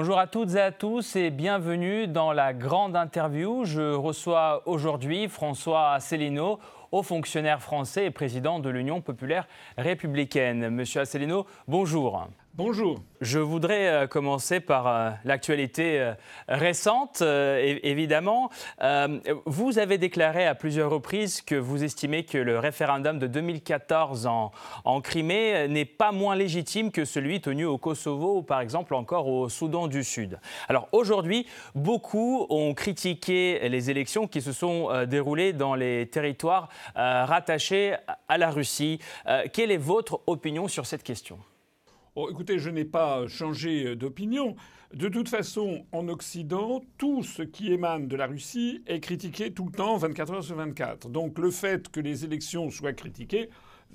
Bonjour à toutes et à tous et bienvenue dans la grande interview. Je reçois aujourd'hui François Asselineau, haut fonctionnaire français et président de l'Union populaire républicaine. Monsieur Asselineau, bonjour. Bonjour. Je voudrais euh, commencer par euh, l'actualité euh, récente, évidemment. vous avez déclaré à plusieurs reprises que vous estimez que le référendum de 2014 en, en Crimée n'est pas moins légitime que celui tenu au Kosovo ou par exemple encore au Soudan du Sud. Alors aujourd'hui, beaucoup ont critiqué les élections qui se sont déroulées dans les territoires rattachés à la Russie. quelle est votre opinion sur cette question? Écoutez, je n'ai pas changé d'opinion. De toute façon, en Occident, tout ce qui émane de la Russie est critiqué tout le temps, 24 heures sur 24. Donc le fait que les élections soient critiquées,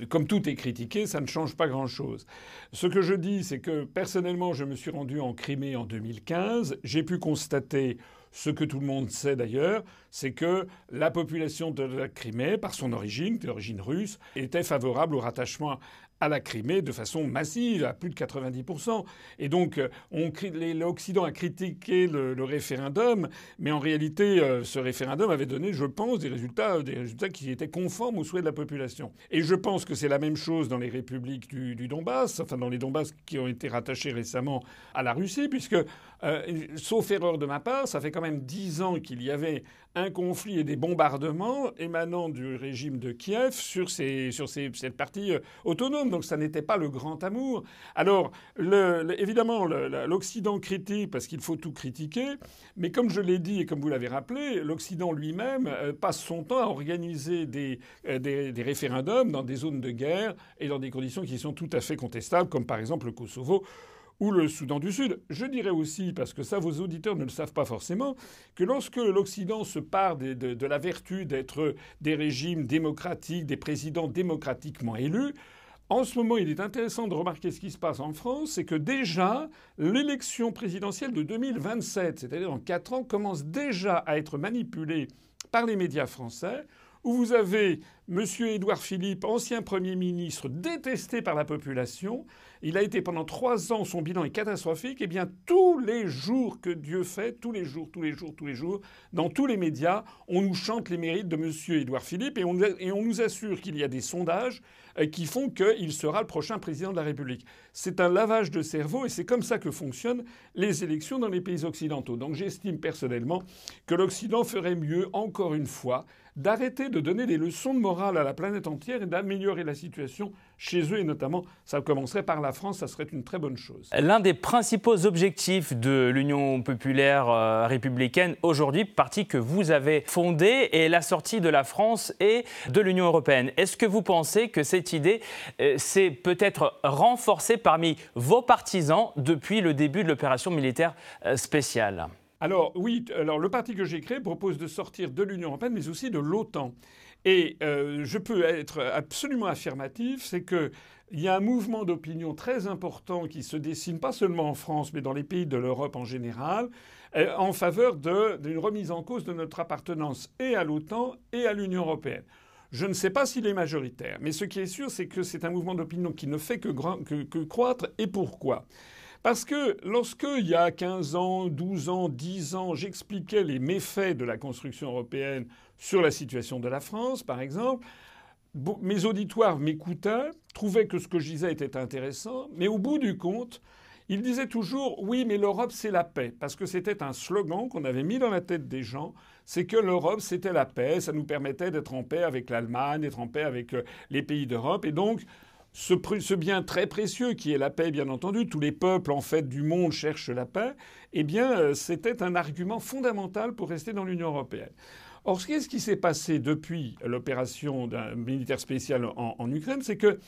comme tout est critiqué, ça ne change pas grand-chose. Ce que je dis, c'est que personnellement, je me suis rendu en Crimée en 2015. J'ai pu constater ce que tout le monde sait d'ailleurs, c'est que la population de la Crimée, par son origine, d'origine russe, était favorable au rattachement à la Crimée de façon massive, à plus de 90%. Et donc, euh, l'Occident a critiqué le, référendum, mais en réalité, euh, ce référendum avait donné, je pense, des résultats, des résultats qui étaient conformes aux souhaits de la population. Et je pense que c'est la même chose dans les républiques du, du, Donbass, enfin dans les Donbass qui ont été rattachés récemment à la Russie, puisque, euh, sauf erreur de ma part, ça fait quand même dix ans qu'il y avait un conflit et des bombardements émanant du régime de Kiev sur, cette partie autonome donc ça n'était pas le grand amour. Alors, évidemment, l'Occident critique parce qu'il faut tout critiquer, mais comme je l'ai dit et comme vous l'avez rappelé, l'Occident lui-même euh, passe son temps à organiser euh, des, référendums dans des zones de guerre et dans des conditions qui sont tout à fait contestables, comme par exemple le Kosovo ou le Soudan du Sud. Je dirais aussi, parce que ça vos auditeurs ne le savent pas forcément, que lorsque l'Occident se part de, la vertu d'être des régimes démocratiques, des présidents démocratiquement élus, en ce moment, il est intéressant de remarquer ce qui se passe en France, c'est que déjà, l'élection présidentielle de 2027, c'est-à-dire dans quatre ans, commence déjà à être manipulée par les médias français, où vous avez M. Édouard Philippe, ancien Premier ministre, détesté par la population. Il a été pendant trois ans, son bilan est catastrophique. Eh bien, tous les jours que Dieu fait, tous les jours, tous les jours, tous les jours, dans tous les médias, on nous chante les mérites de M. Édouard Philippe et on, et on nous assure qu'il y a des sondages euh, qui font qu'il sera le prochain président de la République. C'est un lavage de cerveau et c'est comme ça que fonctionnent les élections dans les pays occidentaux. Donc j'estime personnellement que l'Occident ferait mieux, encore une fois, d'arrêter de donner des leçons de morale à la planète entière et d'améliorer la situation chez eux et notamment ça commencerait par la France, ça serait une très bonne chose. L'un des principaux objectifs de l'Union populaire euh, républicaine aujourd'hui, parti que vous avez fondé, est la sortie de la France et de l'Union européenne. Est-ce que vous pensez que cette idée euh, s'est peut-être renforcée parmi vos partisans depuis le début de l'opération militaire euh, spéciale? Alors oui, alors le parti que j'ai créé propose de sortir de l'Union européenne, mais aussi de l'OTAN. Et euh, je peux être absolument affirmatif, c'est qu'il y a un mouvement d'opinion très important qui se dessine pas seulement en France, mais dans les pays de l'Europe en général, euh, en faveur d'une remise en cause de notre appartenance et à l'OTAN et à l'Union européenne. Je ne sais pas s'il est majoritaire, mais ce qui est sûr, c'est que c'est un mouvement d'opinion qui ne fait que, que, que croître. Et pourquoi? Parce que lorsque, il y a 15 ans, 12 ans, 10 ans, j'expliquais les méfaits de la construction européenne sur la situation de la France, par exemple, mes auditoires m'écoutaient, trouvaient que ce que je disais était intéressant, mais au bout du compte, ils disaient toujours oui, mais l'Europe, c'est la paix. Parce que c'était un slogan qu'on avait mis dans la tête des gens. C'est que l'Europe, c'était la paix. Ça nous permettait d'être en paix avec l'Allemagne, d'être en paix avec euh, les pays d'Europe. Et donc, ce, bien très précieux qui est la paix, bien entendu, tous les peuples en fait du monde cherchent la paix, eh bien euh, c'était un argument fondamental pour rester dans l'Union européenne. Or, qu'est-ce qui s'est passé depuis l'opération d'un militaire spécial en, Ukraine C'est que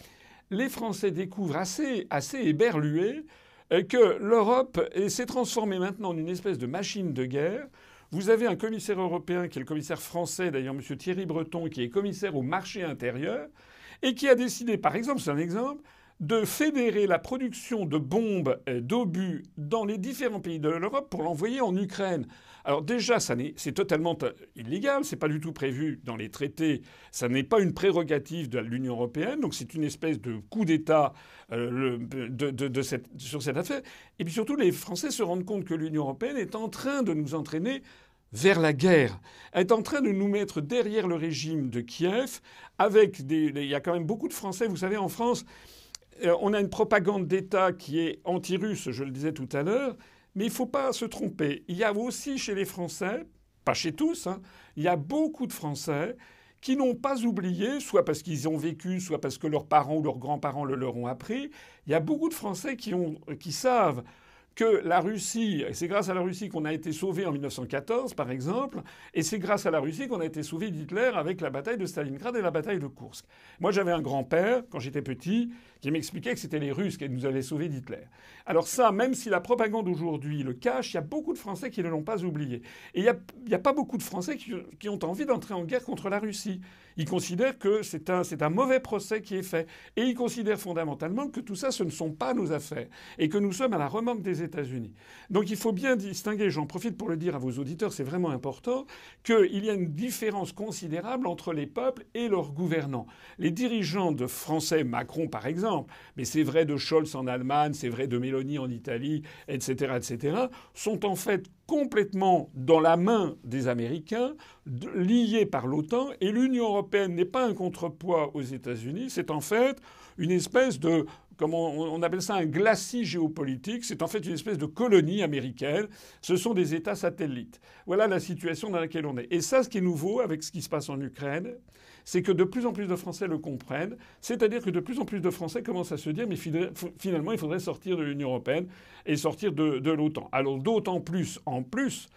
les Français découvrent assez, assez éberlués euh, que l'Europe s'est transformée maintenant en une espèce de machine de guerre. Vous avez un commissaire européen qui est le commissaire français, d'ailleurs M. Thierry Breton, qui est commissaire au marché intérieur, et qui a décidé, par exemple, c'est un exemple, de fédérer la production de bombes d'obus dans les différents pays de l'Europe pour l'envoyer en Ukraine. Alors déjà, c'est totalement illégal, c'est pas du tout prévu dans les traités, ça n'est pas une prérogative de l'Union européenne, donc c'est une espèce de coup d'État euh, sur cette affaire. Et puis surtout, les Français se rendent compte que l'Union européenne est en train de nous entraîner vers la guerre, est en train de nous mettre derrière le régime de Kiev, avec des... Il y a quand même beaucoup de Français, vous savez, en France, euh, on a une propagande d'État qui est anti-russe, je le disais tout à l'heure, mais il ne faut pas se tromper. Il y a aussi chez les Français, pas chez tous, hein, il y a beaucoup de Français qui n'ont pas oublié, soit parce qu'ils ont vécu, soit parce que leurs parents ou leurs grands-parents le leur ont appris. Il y a beaucoup de Français qui savent que la Russie, et c'est grâce à la Russie qu'on a été sauvé en 1914, par exemple, et c'est grâce à la Russie qu'on a été sauvé d'Hitler avec la bataille de Stalingrad et la bataille de Kursk. Moi, j'avais un grand-père, quand j'étais petit, qui m'expliquait que c'était les Russes qui nous avaient sauvés d'Hitler. Alors ça, même si la propagande aujourd'hui le cache, il y a beaucoup de Français qui ne l'ont pas oublié. Et il n'y a, pas beaucoup de Français qui, ont envie d'entrer en guerre contre la Russie. Ils considèrent que c'est un, un mauvais procès qui est fait. Et ils considèrent fondamentalement que tout ça, ce ne sont pas nos affaires. Et que nous sommes à la remorque des États-Unis. Donc il faut bien distinguer, j'en profite pour le dire à vos auditeurs, c'est vraiment important, qu'il y a une différence considérable entre les peuples et leurs gouvernants. Les dirigeants de Français, Macron par exemple, mais c'est vrai de Scholz en Allemagne, c'est vrai de Mélanie en Italie, etc., etc., sont en fait complètement dans la main des Américains, liés par l'OTAN, et l'Union européenne n'est pas un contrepoids aux États-Unis, c'est en fait une espèce de comment on, appelle ça un glacis géopolitique, c'est en fait une espèce de colonie américaine, ce sont des États satellites. Voilà la situation dans laquelle on est. Et ça, ce qui est nouveau avec ce qui se passe en Ukraine, c'est que de plus en plus de Français le comprennent, c'est-à-dire que de plus en plus de Français commencent à se dire mais finalement il faudrait sortir de l'Union européenne et sortir de, l'OTAN. Alors d'autant plus, en plus,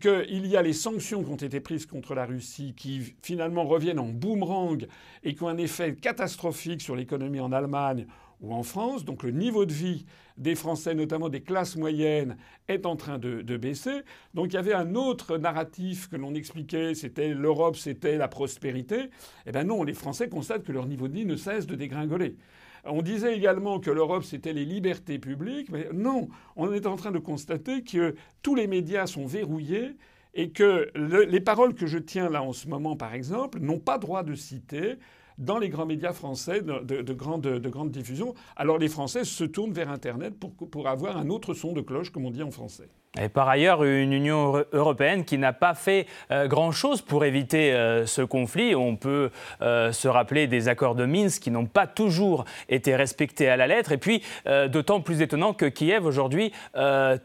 qu'il y a les sanctions qui ont été prises contre la Russie qui finalement reviennent en boomerang et qui ont un effet catastrophique sur l'économie en Allemagne ou en France. Donc le niveau de vie des Français, notamment des classes moyennes, est en train de, baisser. Donc il y avait un autre narratif que l'on expliquait, c'était l'Europe, c'était la prospérité. Eh bien non, les Français constatent que leur niveau de vie ne cesse de dégringoler. On disait également que l'Europe, c'était les libertés publiques, mais non, on est en train de constater que tous les médias sont verrouillés et que les paroles que je tiens là en ce moment, par exemple, n'ont pas droit de citer dans les grands médias français de, grande, de grande diffusion. Alors les Français se tournent vers Internet pour, pour avoir un autre son de cloche, comme on dit en français. Et par ailleurs, une Union européenne qui n'a pas fait euh, grand-chose pour éviter euh, ce conflit. On peut euh, se rappeler des accords de Minsk qui n'ont pas toujours été respectés à la lettre. Et puis, d'autant plus étonnant que Kiev aujourd'hui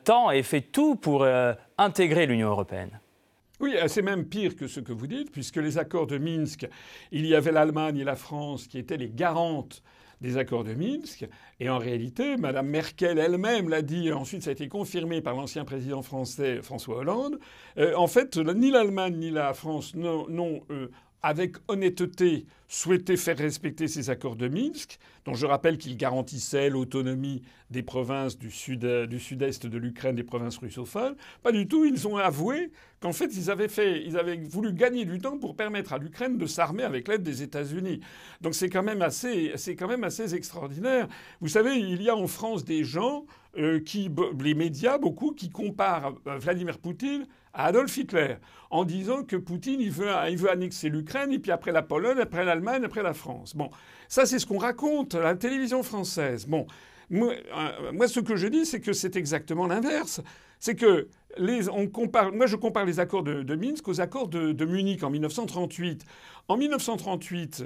tend et fait tout pour intégrer l'Union européenne. Oui, c'est même pire que ce que vous dites, puisque les accords de Minsk, il y avait l'Allemagne et la France qui étaient les garantes des accords de Minsk. Et en réalité, Mme Merkel elle-même l'a dit, et ensuite ça a été confirmé par l'ancien président français François Hollande. Euh, en fait, ni l'Allemagne ni la France n'ont euh, avec honnêteté, souhaité faire respecter ces accords de Minsk, dont je rappelle qu'ils garantissaient l'autonomie des provinces du, sud, du sud-est de l'Ukraine, des provinces russophones. Pas du tout. Ils ont avoué qu'en fait, ils avaient, fait, ils avaient voulu gagner du temps pour permettre à l'Ukraine de s'armer avec l'aide des États-Unis. Donc c'est quand, même assez, c'est quand même assez extraordinaire. Vous savez, il y a en France des gens euh, qui, les médias, beaucoup, qui comparent euh, Vladimir Poutine à Adolf Hitler en disant que Poutine, il veut, il veut annexer l'Ukraine, et puis après la Pologne, après l'Allemagne, après la France. Bon, ça c'est ce qu'on raconte à la télévision française. Bon, moi, euh, ce que je dis, c'est que c'est exactement l'inverse. C'est que on compare, moi je compare les accords de, Minsk aux accords de, Munich en 1938. En 1938,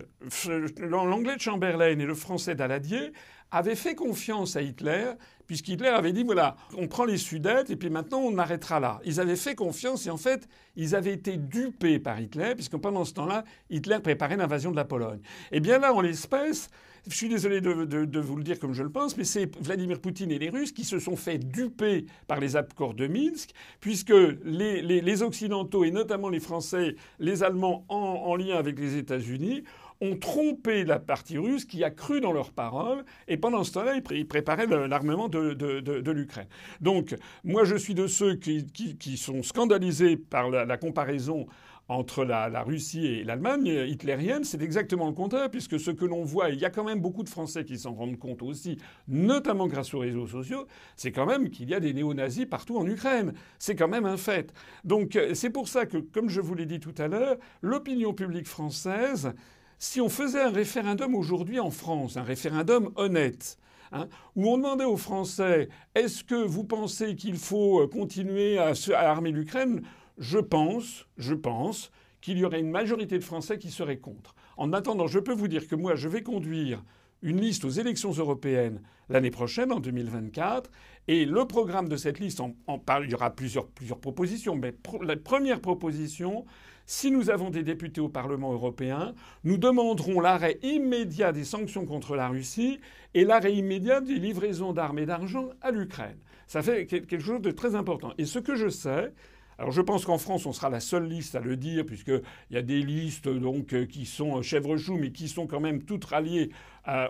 l'anglais de Chamberlain et le français d'Aladier avaient fait confiance à Hitler puisqu'Hitler avait dit voilà, on prend les Sudètes et puis maintenant on arrêtera là. Ils avaient fait confiance et en fait, ils avaient été dupés par Hitler, puisque pendant ce temps-là, Hitler préparait l'invasion de la Pologne. Et bien là, en l'espèce, je suis désolé de, vous le dire comme je le pense, mais c'est Vladimir Poutine et les Russes qui se sont fait duper par les accords de Minsk, puisque les, Occidentaux, et notamment les Français, les Allemands en lien avec les États-Unis, ont trompé la partie russe qui a cru dans leurs paroles et pendant ce temps-là, ils, préparaient l'armement de, l'Ukraine. Donc, moi, je suis de ceux qui, sont scandalisés par la, comparaison entre la, Russie et l'Allemagne hitlérienne, c'est exactement le contraire, puisque ce que l'on voit, il y a quand même beaucoup de Français qui s'en rendent compte aussi, notamment grâce aux réseaux sociaux, c'est quand même qu'il y a des néo-nazis partout en Ukraine. C'est quand même un fait. Donc euh, c'est pour ça que, comme je vous l'ai dit tout à l'heure, l'opinion publique française, si on faisait un référendum aujourd'hui en France, un référendum honnête, Hein, où on demandait aux Français est-ce que vous pensez qu'il faut euh, continuer à armer l'Ukraine je pense, je pense qu'il y aurait une majorité de Français qui seraient contre. En attendant, je peux vous dire que moi, je vais conduire une liste aux élections européennes l'année prochaine, en 2024, et le programme de cette liste, en, il y aura plusieurs, plusieurs propositions, mais la première proposition, si nous avons des députés au Parlement européen, nous demanderons l'arrêt immédiat des sanctions contre la Russie et l'arrêt immédiat des livraisons d'armes et d'argent à l'Ukraine. Ça fait quelque chose de très important. Et ce que je sais, alors je pense qu'en France, on sera la seule liste à le dire, puisqu'il y a des listes donc, euh, qui sont chèvre-chou, mais qui sont quand même toutes ralliées euh,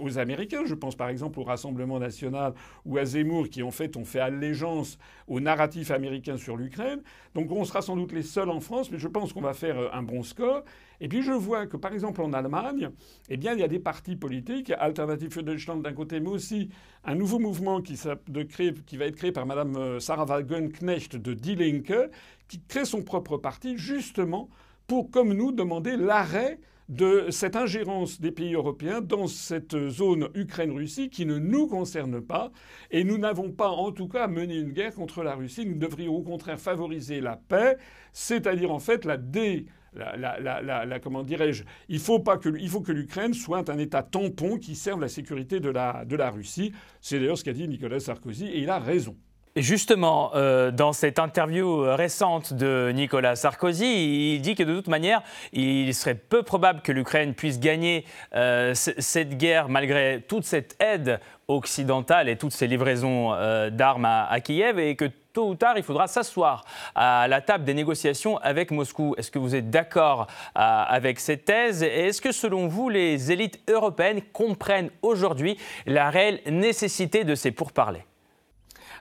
aux, Américains. Je pense par exemple au Rassemblement national ou à Zemmour qui en fait ont fait allégeance au narratif américain sur l'Ukraine. Donc on sera sans doute les seuls en France, mais je pense qu'on va faire euh, un bon score. Et puis je vois que par exemple en Allemagne, eh bien il y a des partis politiques, Alternative für Deutschland d'un côté, mais aussi un nouveau mouvement qui, qui va être créé par Madame euh, Sarah Wagenknecht de Die Linke, qui crée son propre parti justement pour, comme nous, demander l'arrêt de cette ingérence des pays européens dans cette zone Ukraine-Russie qui ne nous concerne pas. Et nous n'avons pas, en tout cas, mené une guerre contre la Russie. Nous devrions au contraire favoriser la paix, c'est-à-dire en fait la dé... La, comment dirais-je Il faut pas que il faut que l'Ukraine soit un État tampon qui serve la sécurité de la de la Russie. C'est d'ailleurs ce qu'a dit Nicolas Sarkozy et il a raison. Justement, euh, dans cette interview récente de Nicolas Sarkozy, il dit que de toute manière, il serait peu probable que l'Ukraine puisse gagner euh, cette guerre malgré toute cette aide occidentale et toutes ces livraisons euh, d'armes à, Kiev et que tôt ou tard, il faudra s'asseoir à la table des négociations avec Moscou. Est-ce que vous êtes d'accord avec cette thèse? Et est-ce que, selon vous, les élites européennes comprennent aujourd'hui la réelle nécessité de ces pourparlers?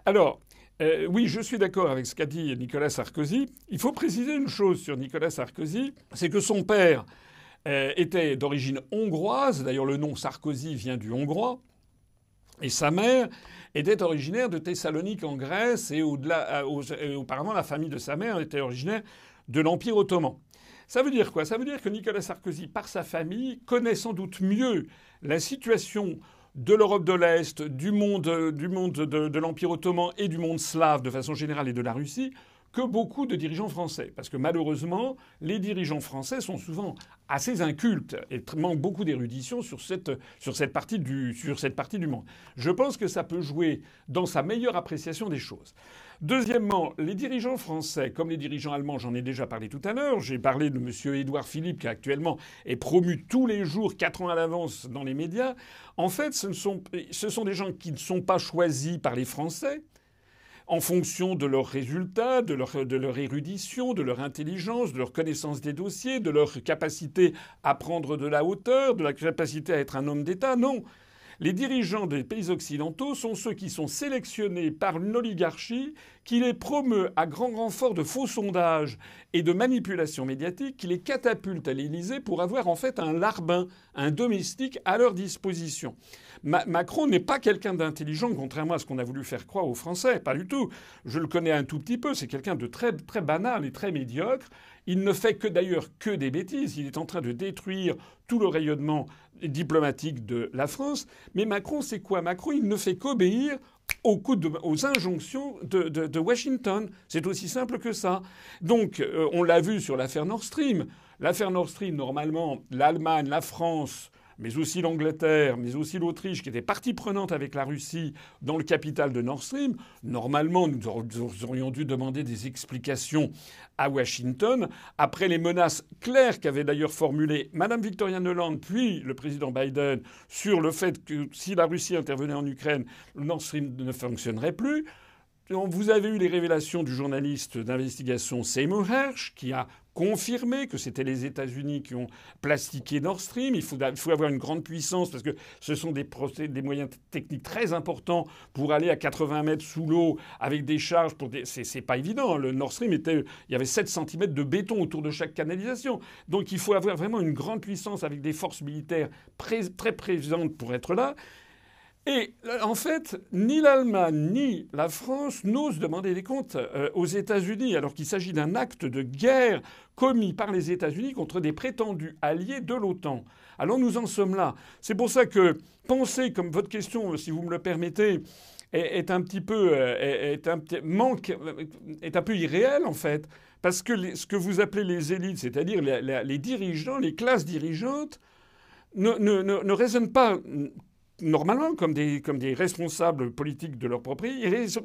Alors, euh, oui, je suis d'accord avec ce qu'a dit Nicolas Sarkozy. Il faut préciser une chose sur Nicolas Sarkozy, c'est que son père euh, était d'origine hongroise, d'ailleurs le nom Sarkozy vient du hongrois, et sa mère était originaire de Thessalonique en Grèce, et, euh, auparavant la famille de sa mère était originaire de l'Empire ottoman. Ça veut dire quoi? Ça veut dire que Nicolas Sarkozy, par sa famille, connaît sans doute mieux la situation de l'Europe de l'Est, du monde, du monde de, l'Empire ottoman et du monde slave de façon générale et de la Russie que beaucoup de dirigeants français. Parce que malheureusement, les dirigeants français sont souvent assez incultes et manquent beaucoup d'érudition sur cette, sur, cette partie du, sur cette partie du monde. Je pense que ça peut jouer dans sa meilleure appréciation des choses. Deuxièmement, les dirigeants français, comme les dirigeants allemands, j'en ai déjà parlé tout à l'heure, j'ai parlé de M. Édouard Philippe qui actuellement est promu tous les jours, quatre ans à l'avance dans les médias. En fait, ce, sont, ce sont des gens qui ne sont pas choisis par les Français, en fonction de leurs résultats, de leur, érudition, de leur intelligence, de leur connaissance des dossiers, de leur capacité à prendre de la hauteur, de la capacité à être un homme d'État. Non. Les dirigeants des pays occidentaux sont ceux qui sont sélectionnés par une oligarchie qui les promeut à grand renfort de faux sondages et de manipulations médiatiques, qui les catapulte à l'Élysée pour avoir en fait un larbin, un domestique à leur disposition. Macron n'est pas quelqu'un d'intelligent, contrairement à ce qu'on a voulu faire croire aux Français, pas du tout. Je le connais un tout petit peu, c'est quelqu'un de très, très banal et très médiocre. Il ne fait que d'ailleurs que des bêtises. Il est en train de détruire tout le rayonnement diplomatique de la France. Mais Macron, c'est quoi Macron, il ne fait qu'obéir aux, injonctions de, Washington. C'est aussi simple que ça. Donc, euh, on l'a vu sur l'affaire Nord Stream. L'affaire Nord Stream, normalement, l'Allemagne, la France, mais aussi l'Angleterre, mais aussi l'Autriche, qui était partie prenante avec la Russie dans le capital de Nord Stream, normalement, nous aurions dû demander des explications à Washington, après les menaces claires qu'avait d'ailleurs formulées Mme Victoria Nuland puis le président Biden sur le fait que si la Russie intervenait en Ukraine, Nord Stream ne fonctionnerait plus. Vous avez eu les révélations du journaliste d'investigation Seymour Hersh, qui a confirmé que c'était les États-Unis qui ont plastiqué Nord Stream. Il faut, avoir une grande puissance parce que ce sont des, moyens techniques très importants pour aller à 80 mètres sous l'eau avec des charges. Pour des... C'est pas évident. Le Nord Stream il y avait 7 cm de béton autour de chaque canalisation. Donc il faut avoir vraiment une grande puissance avec des forces militaires très présentes pour être là. Et euh, en fait, ni l'Allemagne ni la France n'osent demander des comptes euh, aux États-Unis, alors qu'il s'agit d'un acte de guerre commis par les États-Unis contre des prétendus alliés de l'OTAN. Alors nous en sommes là. C'est pour ça que penser, comme votre question, si vous me le permettez, est, un petit peu euh, manque est un peu irréel en fait, parce que ce que vous appelez les élites, c'est-à-dire les, dirigeants, les classes dirigeantes, ne raisonnent pas normalement comme des, comme des responsables politiques de leur propre pays.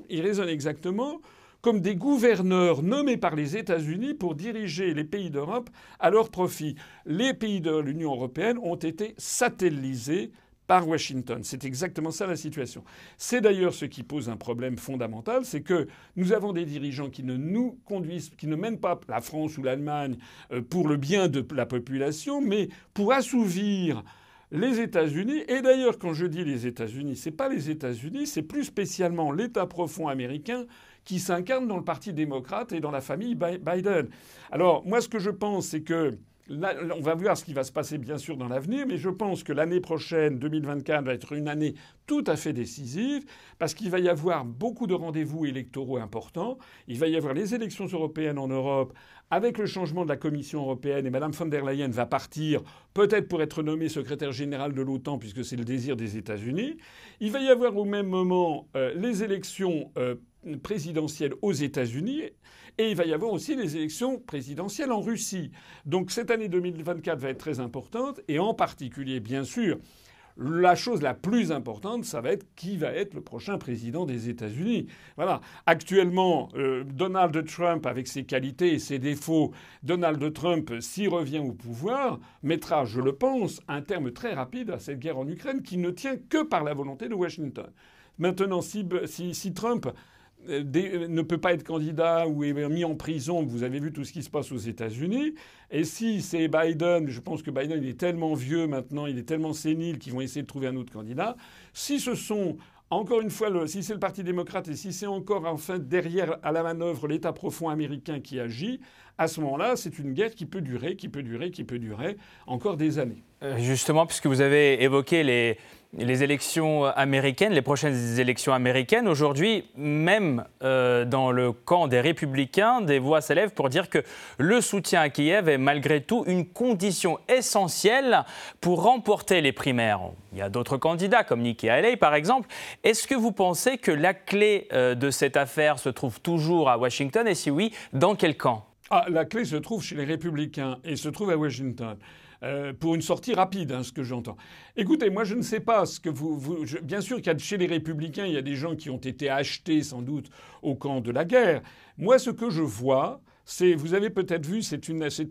Ils raisonnent, exactement comme des gouverneurs nommés par les États-Unis pour diriger les pays d'Europe à leur profit. Les pays de l'Union européenne ont été satellisés par Washington. C'est exactement ça la situation. C'est d'ailleurs ce qui pose un problème fondamental, c'est que nous avons des dirigeants qui ne nous conduisent, qui ne mènent pas la France ou l'Allemagne euh, pour le bien de la population, mais pour assouvir les États-Unis, et d'ailleurs quand je dis les États-Unis, c'est pas les États-Unis, c'est plus spécialement l'État profond américain qui s'incarne dans le Parti démocrate et dans la famille Biden. Alors moi ce que je pense c'est que on va voir ce qui va se passer bien sûr dans l'avenir, mais je pense que l'année prochaine, 2024, va être une année tout à fait décisive, parce qu'il va y avoir beaucoup de rendez-vous électoraux importants. Il va y avoir les élections européennes en Europe, avec le changement de la Commission européenne, et Mme von der Leyen va partir, peut-être pour être nommée secrétaire générale de l'OTAN, puisque c'est le désir des États-Unis. Il va y avoir au même moment euh, les élections euh, présidentielles aux États-Unis. Et il va y avoir aussi les élections présidentielles en Russie. Donc cette année 2024 va être très importante, et en particulier, bien sûr, la chose la plus importante, ça va être qui va être le prochain président des États-Unis. Voilà. Actuellement, euh, Donald Trump, avec ses qualités et ses défauts, Donald Trump, s'il revient au pouvoir, mettra, je le pense, un terme très rapide à cette guerre en Ukraine qui ne tient que par la volonté de Washington. Maintenant, si, Trump ne peut pas être candidat ou est mis en prison. Vous avez vu tout ce qui se passe aux États-Unis. Et si c'est Biden, je pense que Biden il est tellement vieux maintenant, il est tellement sénile qu'ils vont essayer de trouver un autre candidat. Si ce sont encore une fois, si c'est le Parti démocrate et si c'est encore enfin derrière à la manœuvre l'État profond américain qui agit, à ce moment-là, c'est une guerre qui peut durer, qui peut durer, qui peut durer encore des années. Euh, justement, puisque vous avez évoqué les, élections américaines, les prochaines élections américaines, aujourd'hui, même euh, dans le camp des républicains, des voix s'élèvent pour dire que le soutien à Kiev est malgré tout une condition essentielle pour remporter les primaires. Il y a d'autres candidats comme Nikki Haley par exemple. Est-ce que vous pensez que la clé euh, de cette affaire se trouve toujours à Washington? Et si oui, dans quel camp? Ah, La clé se trouve chez les républicains et se trouve à Washington. Euh, pour une sortie rapide, hein, ce que j'entends. Écoutez, moi je ne sais pas ce que vous. bien sûr qu'il chez les républicains, il y a des gens qui ont été achetés sans doute au camp de la guerre. Moi, ce que je vois, c'est, vous avez peut-être vu, c'est,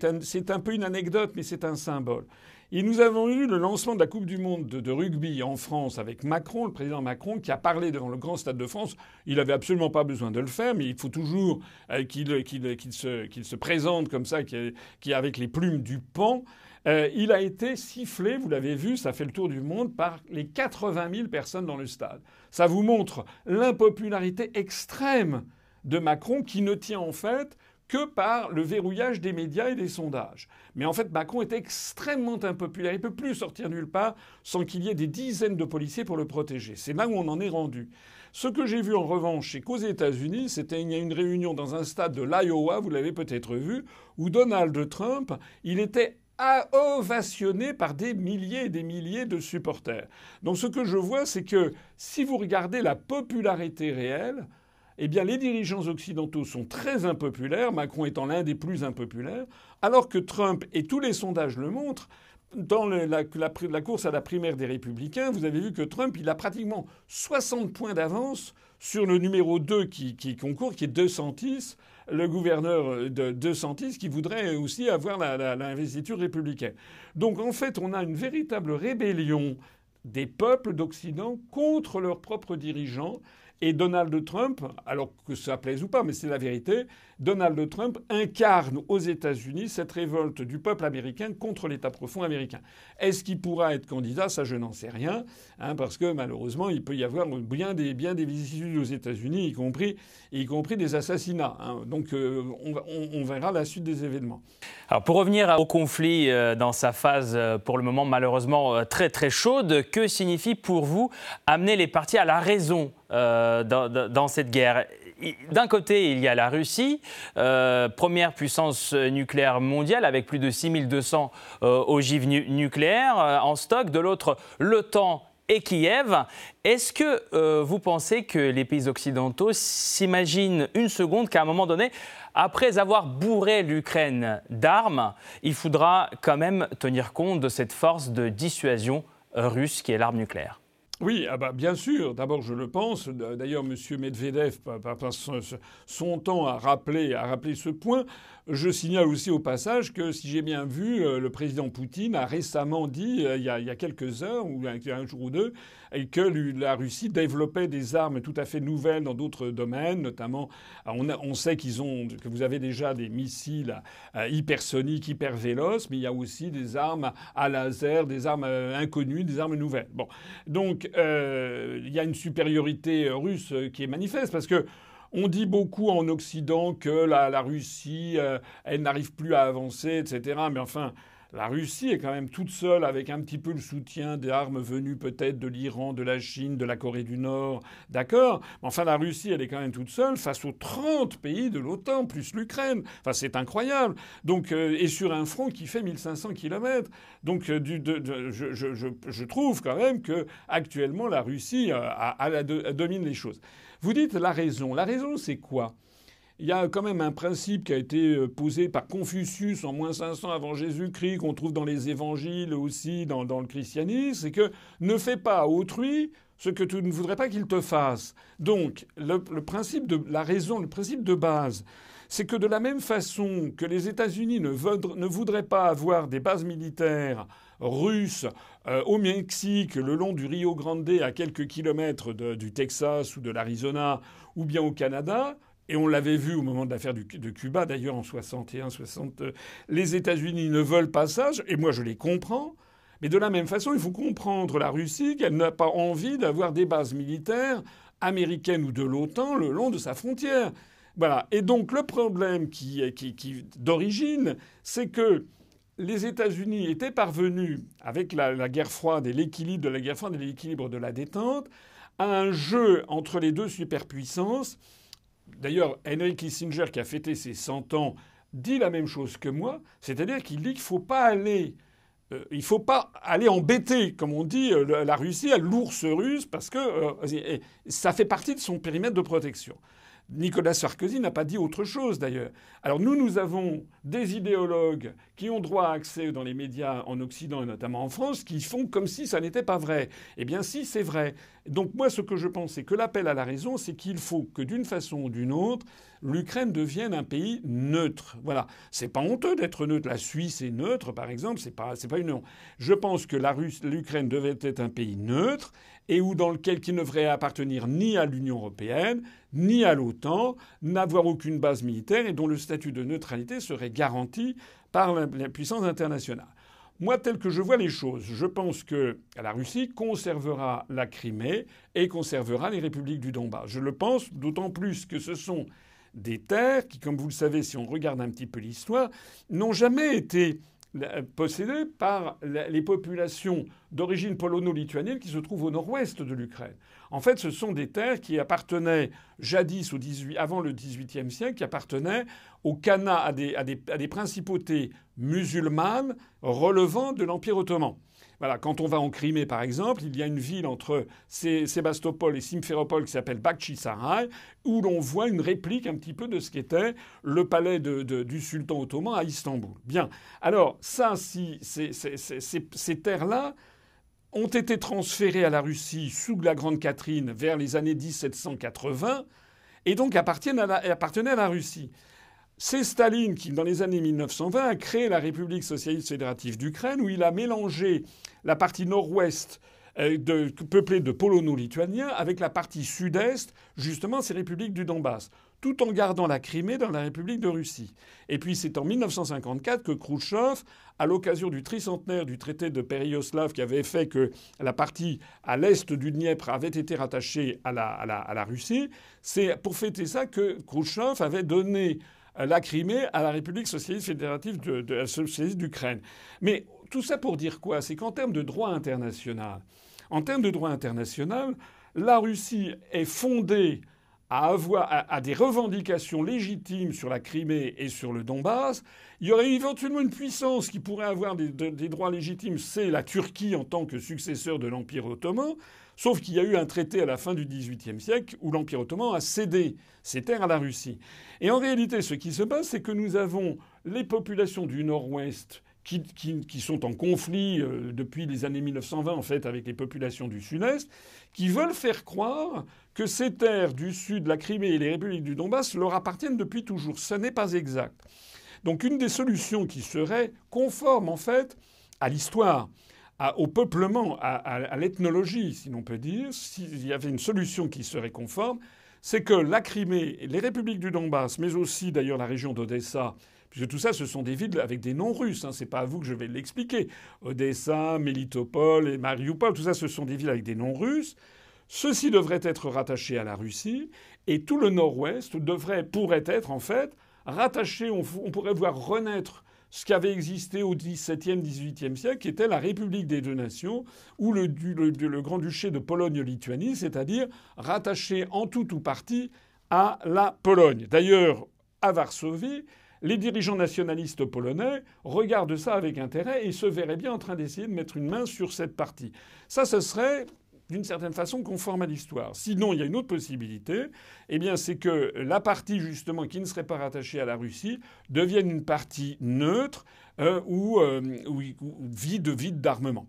un, un peu une anecdote, mais c'est un symbole. Et nous avons eu le lancement de la Coupe du Monde de, rugby en France avec Macron, le président Macron, qui a parlé devant le grand stade de France. Il n'avait absolument pas besoin de le faire, mais il faut toujours euh, qu'il, qu'il, qu'il, se, présente comme ça, qui avec les plumes du pan. Euh, il a été sifflé, vous l'avez vu, ça fait le tour du monde, par les 80 000 personnes dans le stade. Ça vous montre l'impopularité extrême de Macron qui ne tient en fait que par le verrouillage des médias et des sondages. Mais en fait, Macron est extrêmement impopulaire. Il ne peut plus sortir nulle part sans qu'il y ait des dizaines de policiers pour le protéger. C'est là où on en est rendu. Ce que j'ai vu en revanche, c'est qu'aux États-Unis, c'était il y a une réunion dans un stade de l'Iowa, vous l'avez peut-être vu, où Donald Trump, il était ovationné par des milliers et des milliers de supporters. Donc ce que je vois, c'est que si vous regardez la popularité réelle, eh bien les dirigeants occidentaux sont très impopulaires, Macron étant l'un des plus impopulaires, alors que Trump, et tous les sondages le montrent, dans la, course à la primaire des républicains, vous avez vu que Trump, il a pratiquement 60 points d'avance sur le numéro 2 qui, qui concourt, qui est 210, le gouverneur de, de Santis qui voudrait aussi avoir l'investiture républicaine. Donc en fait, on a une véritable rébellion des peuples d'Occident contre leurs propres dirigeants. Et Donald Trump, alors que ça plaise ou pas, mais c'est la vérité, Donald Trump incarne aux États-Unis cette révolte du peuple américain contre l'État profond américain. Est-ce qu'il pourra être candidat? Ça, je n'en sais rien, hein, parce que malheureusement, il peut y avoir bien des, bien des vicissitudes aux États-Unis, y compris, y compris des assassinats. Hein. Donc, euh, on, verra la suite des événements. Alors, pour revenir au conflit euh, dans sa phase, euh, pour le moment malheureusement très très chaude, que signifie pour vous amener les partis à la raison? Dans, dans cette guerre d'un côté, il y a la Russie, euh, première puissance nucléaire mondiale avec plus de 6200 euh, ogives nucléaires euh, en stock. De l'autre, l'OTAN et Kiev. Est-ce que vous pensez que les pays occidentaux s'imaginent une seconde qu'à un moment donné, après avoir bourré l'Ukraine d'armes, il faudra quand même tenir compte de cette force de dissuasion russe qui est l'arme nucléaire? Oui, ah bah bien sûr. D'abord, je le pense. D'ailleurs, M. Medvedev passe son temps à rappeler, à rappeler ce point. Je signale aussi au passage que, si j'ai bien vu, euh, le président Poutine a récemment dit, euh, il y a, quelques heures, ou un, jour ou deux, que la Russie développait des armes tout à fait nouvelles dans d'autres domaines, notamment, on, sait qu'ils ont, que vous avez déjà des missiles euh, hypersoniques, hyper véloces, mais il y a aussi des armes à laser, des armes inconnues, des armes nouvelles. Bon, donc il y a une supériorité russe qui est manifeste parce que on dit beaucoup en Occident que la, Russie, euh, elle n'arrive plus à avancer, etc. Mais enfin, la Russie est quand même toute seule avec un petit peu le soutien des armes venues peut-être de l'Iran, de la Chine, de la Corée du Nord, d'accord Mais enfin, la Russie, elle est quand même toute seule face aux 30 pays de l'OTAN, plus l'Ukraine. Enfin, c'est incroyable. Donc, euh, et sur un front qui fait 1500 km. Donc, euh, je, trouve quand même que actuellement la Russie domine les choses. Vous dites la raison. La raison, c'est quoi? Il y a quand même un principe qui a été euh, posé par Confucius en moins 500 avant Jésus-Christ, qu'on trouve dans les évangiles aussi, dans, le christianisme, c'est que ne fais pas à autrui ce que tu ne voudrais pas qu'il te fasse. Donc, le, principe de la raison, le principe de base, c'est que de la même façon que les États-Unis ne, voudraient pas avoir des bases militaires russes euh, au Mexique, le long du Rio Grande, à quelques kilomètres du Texas ou de l'Arizona, ou bien au Canada, et on l'avait vu au moment de l'affaire de Cuba, d'ailleurs en 61, 60, les États-Unis ne veulent pas ça, et moi je les comprends. Mais de la même façon, il faut comprendre la Russie qu'elle n'a pas envie d'avoir des bases militaires américaines ou de l'OTAN le long de sa frontière. Voilà. Et donc le problème qui, qui d'origine, c'est que les États-Unis étaient parvenus, avec la, guerre froide et l'équilibre de la guerre froide et l'équilibre de la détente, à un jeu entre les deux superpuissances. D'ailleurs, Henry Kissinger, qui a fêté ses 100 ans, dit la même chose que moi, c'est-à-dire qu'il dit qu'il ne faut pas aller euh, il faut pas aller embêter, comme on dit, euh, la Russie à l'ours russe, parce que euh, ça fait partie de son périmètre de protection. Nicolas Sarkozy n'a pas dit autre chose d'ailleurs. Alors nous, nous avons des idéologues qui ont droit à accès dans les médias en Occident et notamment en France qui font comme si ça n'était pas vrai. Eh bien si, c'est vrai. Donc moi, ce que je pense, c'est que l'appel à la raison, c'est qu'il faut que d'une façon ou d'une autre, l'Ukraine devienne un pays neutre. Voilà. C'est pas honteux d'être neutre. La Suisse est neutre, par exemple. C'est pas, pas une. Je pense que l'Ukraine devait être un pays neutre et où dans lequel qui ne devrait appartenir ni à l'Union européenne, ni à l'OTAN, n'avoir aucune base militaire et dont le statut de neutralité serait garanti par la puissance internationale. Moi, tel que je vois les choses, je pense que la Russie conservera la Crimée et conservera les républiques du Donbass. Je le pense d'autant plus que ce sont des terres qui, comme vous le savez, si on regarde un petit peu l'histoire, n'ont jamais été possédées par les populations d'origine polono-lituanienne qui se trouvent au nord-ouest de l'Ukraine. En fait, ce sont des terres qui appartenaient jadis, au 18, avant le XVIIIe siècle, qui appartenaient au des, à des principautés musulmanes relevant de l'Empire ottoman. Quand on va en Crimée, par exemple, il y a une ville entre Sébastopol et Simferopol qui s'appelle Bakhchisaray, où l'on voit une réplique un petit peu de ce qu'était le palais du sultan ottoman à Istanbul. Bien. Alors, ça, ces terres-là ont été transférées à la Russie sous la Grande Catherine vers les années 1780 et donc appartiennent appartenaient à la Russie. C'est Staline qui, dans les années 1920, a créé la République socialiste fédérative d'Ukraine, où il a mélangé la partie nord-ouest euh, peuplée de polono-lituaniens, avec la partie sud-est, justement, ces républiques du Donbass tout en gardant la Crimée dans la République de Russie. Et puis c'est en 1954 que Khrouchtchev, à l'occasion du tricentenaire du traité de Péréoslav qui avait fait que la partie à l'est du Dniepr avait été rattachée à la, à la Russie, c'est pour fêter ça que Khrouchtchev avait donné la Crimée à la République socialiste fédérative de, la socialiste d'Ukraine. Mais tout ça pour dire quoi? C'est qu'en termes de droit international, en termes de droit international, la Russie est fondée à avoir à, des revendications légitimes sur la Crimée et sur le Donbass, il y aurait éventuellement une puissance qui pourrait avoir des, des droits légitimes, c'est la Turquie en tant que successeur de l'Empire ottoman. Sauf qu'il y a eu un traité à la fin du XVIIIe siècle où l'Empire ottoman a cédé ses terres à la Russie. Et en réalité, ce qui se passe, c'est que nous avons les populations du Nord-Ouest qui, sont en conflit euh, depuis les années 1920 en fait avec les populations du Sud-Est, qui veulent faire croire que ces terres du Sud, la Crimée et les républiques du Donbass leur appartiennent depuis toujours. Ce n'est pas exact. Donc une des solutions qui serait conforme en fait à l'histoire, au peuplement, à, l'ethnologie, si l'on peut dire, s'il y avait une solution qui serait conforme, c'est que la Crimée, les républiques du Donbass, mais aussi d'ailleurs la région d'Odessa, puisque tout ça, ce sont des villes avec des noms russes, hein, c'est pas à vous que je vais l'expliquer. Odessa, Melitopol et Mariupol, tout ça, ce sont des villes avec des noms russes. Ceci devrait être rattaché à la Russie, et tout le nord-ouest devrait, pourrait être en fait rattaché, on pourrait voir renaître ce qui avait existé au XVIIe, XVIIIe siècle, qui était la République des deux nations, ou le, Grand-Duché de Pologne-Lituanie, c'est-à-dire rattaché en tout ou partie à la Pologne. D'ailleurs, à Varsovie, les dirigeants nationalistes polonais regardent ça avec intérêt et se verraient bien en train d'essayer de mettre une main sur cette partie. Ça, ce serait d'une certaine façon conforme à l'histoire. Sinon, il y a une autre possibilité, eh c'est que la partie justement qui ne serait pas rattachée à la Russie devienne une partie neutre euh, ou, euh, vide, vide d'armement.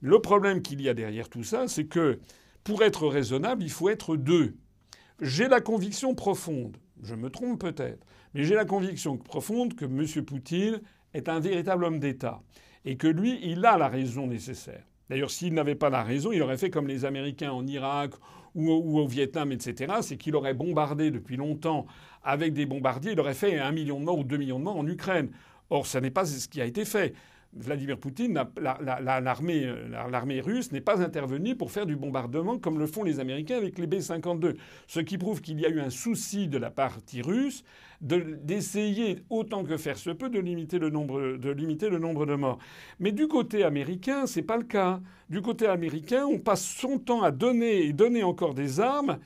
Le problème qu'il y a derrière tout ça, c'est que pour être raisonnable, il faut être deux. J'ai la conviction profonde, je me trompe peut-être, mais j'ai la conviction profonde que M. Poutine est un véritable homme d'État et que lui, il a la raison nécessaire. D'ailleurs, s'il n'avait pas la raison, il aurait fait comme les Américains en Irak ou, au Vietnam, etc. C'est qu'il aurait bombardé depuis longtemps avec des bombardiers. Il aurait fait un million de morts ou deux millions de morts en Ukraine. Or, ce n'est pas ce qui a été fait. Vladimir Poutine, l'armée russe n'est pas intervenue pour faire du bombardement comme le font les Américains avec les B-52. Ce qui prouve qu'il y a eu un souci de la partie russe d'essayer autant que faire se peut de limiter le nombre de, limiter le nombre de morts. Mais du côté américain, c'est pas le cas. Du côté américain, on passe son temps à donner et donner encore des armes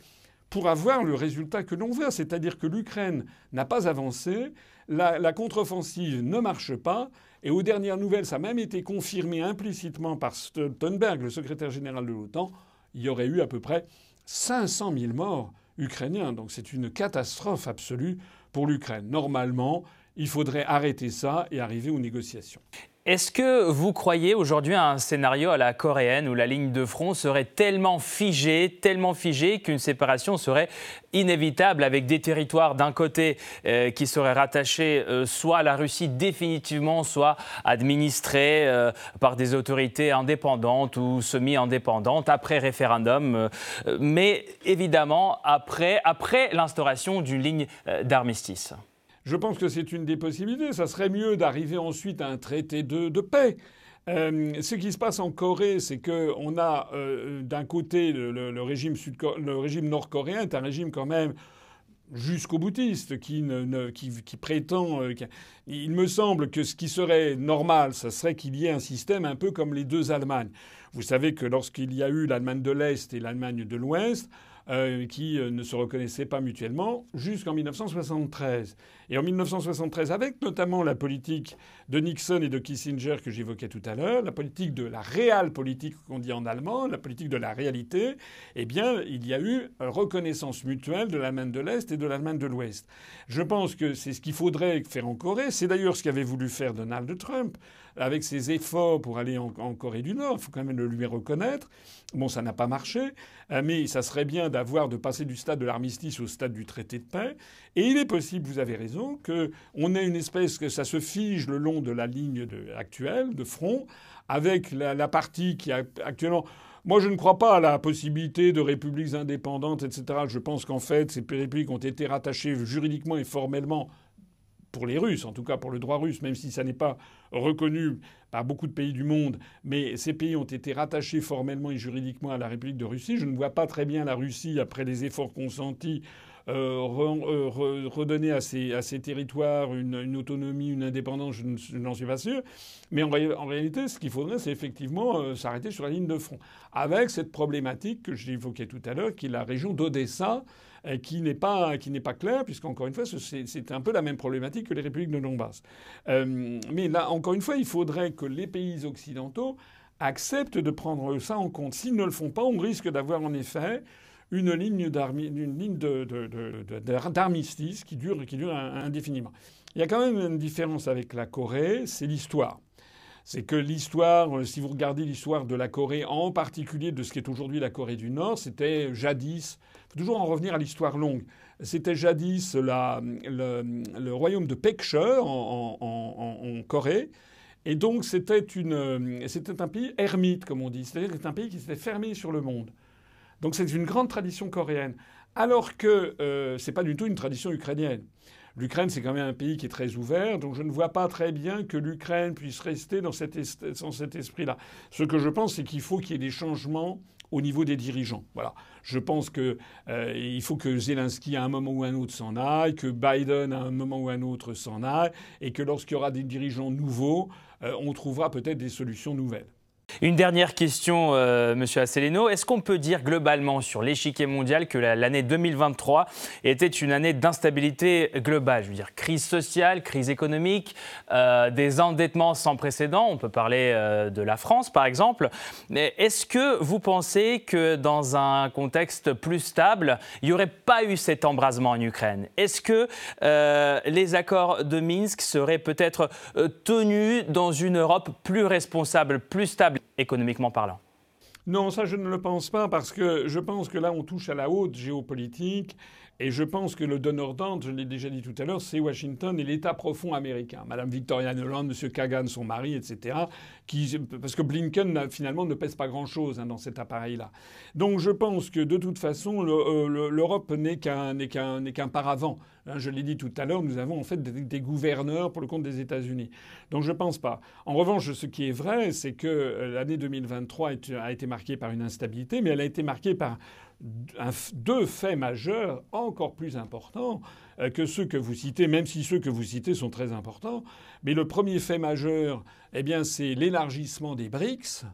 pour avoir le résultat que l'on veut, c'est-à-dire que l'Ukraine n'a pas avancé, la contre-offensive ne marche pas, et aux dernières nouvelles, ça a même été confirmé implicitement par Stoltenberg, le secrétaire général de l'OTAN, il y aurait eu à peu près 500 000 morts ukrainiens. Donc c'est une catastrophe absolue pour l'Ukraine. Normalement, il faudrait arrêter ça et arriver aux négociations. Est-ce que vous croyez aujourd'hui à un scénario à la coréenne où la ligne de front serait tellement figée, tellement figée qu'une séparation serait inévitable avec des territoires d'un côté euh, qui seraient rattachés euh, soit à la Russie définitivement, soit administrés euh, par des autorités indépendantes ou semi-indépendantes après référendum, mais évidemment après, après l'instauration d'une ligne d'armistice? Je pense que c'est une des possibilités. Ça serait mieux d'arriver ensuite à un traité de, paix. Euh, ce qui se passe en Corée, c'est qu'on a euh, d'un côté le, régime, nord-coréen est un régime quand même jusqu'au boutiste qui, prétend. Euh, il me semble que ce qui serait normal, ce serait qu'il y ait un système un peu comme les deux Allemagnes. Vous savez que lorsqu'il y a eu l'Allemagne de l'Est et l'Allemagne de l'Ouest, euh, qui euh, ne se reconnaissaient pas mutuellement jusqu'en 1973. Et en 1973, avec notamment la politique de Nixon et de Kissinger que j'évoquais tout à l'heure, la politique de la réelle politique qu'on dit en allemand, la politique de la réalité, eh bien, il y a eu reconnaissance mutuelle de l'Allemagne de l'Est et de l'Allemagne de l'Ouest. Je pense que c'est ce qu'il faudrait faire en Corée. C'est d'ailleurs ce qu'avait voulu faire Donald Trump avec ses efforts pour aller en, Corée du Nord. Il faut quand même le lui reconnaître. Bon, ça n'a pas marché, euh, mais ça serait bien d'avoir de passer du stade de l'armistice au stade du traité de paix. Et il est possible, vous avez raison, qu'on ait une espèce que ça se fige le long de la ligne actuelle de front, avec la, partie qui actuellement Moi, je ne crois pas à la possibilité de républiques indépendantes, etc. Je pense qu'en fait, ces républiques ont été rattachées juridiquement et formellement pour les Russes, en tout cas pour le droit russe, même si ça n'est pas reconnu par beaucoup de pays du monde, mais ces pays ont été rattachés formellement et juridiquement à la République de Russie. Je ne vois pas très bien la Russie, après les efforts consentis, euh, euh, redonner à ces, à ces territoires une, autonomie, une indépendance, je n'en suis pas sûr. Mais en, réalité, ce qu'il faudrait, c'est effectivement euh, s'arrêter sur la ligne de front. Avec cette problématique que j'ai évoquée tout à l'heure, qui est la région d'Odessa, qui n'est pas, qui n'est pas claire, puisqu'encore une fois, c'est un peu la même problématique que les républiques de Donbass. mais là, encore une fois, il faudrait que les pays occidentaux acceptent de prendre ça en compte. S'ils ne le font pas, on risque d'avoir en effet une ligne d'armistice qui dure, qui dure indéfiniment. Il y a quand même une différence avec la Corée, c'est l'histoire. C'est que l'histoire, euh, si vous regardez l'histoire de la Corée, en particulier de ce qui est aujourd'hui la Corée du Nord, c'était jadis, faut toujours en revenir à l'histoire longue, c'était jadis le, royaume de Peksheur en, Corée, et donc c'était, une, c'était un pays ermite, comme on dit, c'est-à-dire que c'était un pays qui s'était fermé sur le monde. Donc c'est une grande tradition coréenne. Alors que euh, ce n'est pas du tout une tradition ukrainienne. L'Ukraine, c'est quand même un pays qui est très ouvert, donc je ne vois pas très bien que l'Ukraine puisse rester dans cet, esprit-là. Ce que je pense, c'est qu'il faut qu'il y ait des changements au niveau des dirigeants. Voilà. Je pense qu'il euh, faut que Zelensky à un moment ou un autre s'en aille, que Biden à un moment ou un autre s'en aille, et que lorsqu'il y aura des dirigeants nouveaux, euh, on trouvera peut-être des solutions nouvelles. Une dernière question, euh, Monsieur Asselineau. Est-ce qu'on peut dire globalement sur l'échiquier mondial que l'année 2023 était une année d'instabilité globale? Je veux dire, crise sociale, crise économique, euh, des endettements sans précédent. On peut parler euh, de la France, par exemple. Est-ce que vous pensez que dans un contexte plus stable, il n'y aurait pas eu cet embrasement en Ukraine? Est-ce que les accords de Minsk seraient peut-être tenus dans une Europe plus responsable, plus stable? Économiquement parlant. Non, ça je ne le pense pas parce que je pense que là on touche à la haute géopolitique et je pense que le donneur d'ordre, je l'ai déjà dit tout à l'heure, c'est Washington et l'État profond américain. Madame Victoria Nuland, Monsieur Kagan, son mari, etc. Parce que Blinken finalement ne pèse pas grand-chose hein, dans cet appareil-là. Donc je pense que de toute façon, euh, l'Europe n'est qu'un paravent. Hein, je l'ai dit tout à l'heure, nous avons en fait des, gouverneurs pour le compte des États-Unis. Donc je ne pense pas. En revanche, ce qui est vrai, c'est que euh, l'année 2023 a été marquée par une instabilité, mais elle a été marquée par deux faits majeurs encore plus importants euh, que ceux que vous citez, même si ceux que vous citez sont très importants. Mais le premier fait majeur, eh bien, c'est l'élargissement des BRICS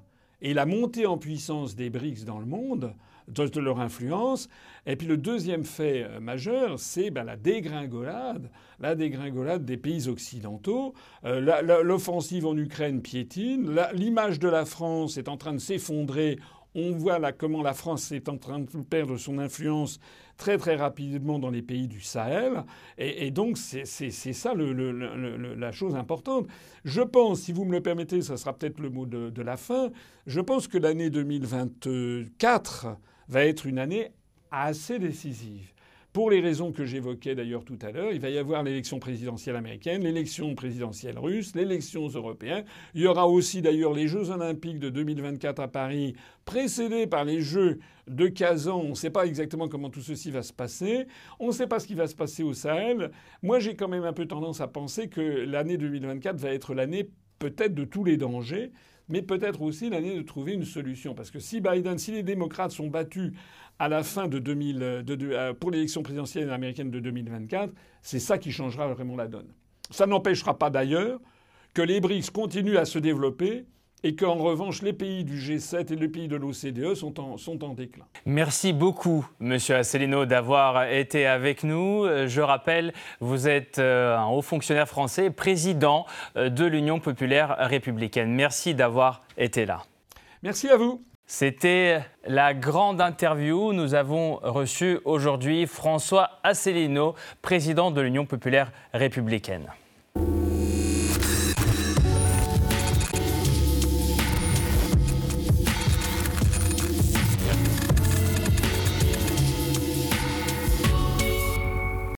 et la montée en puissance des BRICS dans le monde, de leur influence. Et puis le deuxième fait euh, majeur, c'est ben, la dégringolade, la dégringolade des pays occidentaux. Euh, l'offensive en Ukraine piétine. L'image de la France est en train de s'effondrer on voit là comment la France est en train de perdre son influence très très rapidement dans les pays du Sahel. Et, donc c'est ça la chose importante. Je pense, si vous me le permettez, ça sera peut-être le mot de la fin, je pense que l'année 2024 va être une année assez décisive. Pour les raisons que j'évoquais d'ailleurs tout à l'heure, il va y avoir l'élection présidentielle américaine, l'élection présidentielle russe, l'élection européenne. Il y aura aussi d'ailleurs les Jeux olympiques de 2024 à Paris, précédés par les Jeux de Kazan. On ne sait pas exactement comment tout ceci va se passer. On ne sait pas ce qui va se passer au Sahel. Moi, j'ai quand même un peu tendance à penser que l'année 2024 va être l'année peut-être de tous les dangers mais peut-être aussi l'année de trouver une solution. Parce que si Biden, si les démocrates sont battus à la fin de 2000, euh, pour l'élection présidentielle américaine de 2024, c'est ça qui changera vraiment la donne. Ça n'empêchera pas d'ailleurs que les BRICS continuent à se développer et qu'en revanche, les pays du G7 et les pays de l'OCDE sont en, sont en déclin. Merci beaucoup, Monsieur Asselineau, d'avoir été avec nous. Je rappelle, vous êtes euh, un haut fonctionnaire français, président euh, de l'Union populaire républicaine. Merci d'avoir été là. Merci à vous. C'était la grande interview. Nous avons reçu aujourd'hui François Asselineau, président de l'Union populaire républicaine.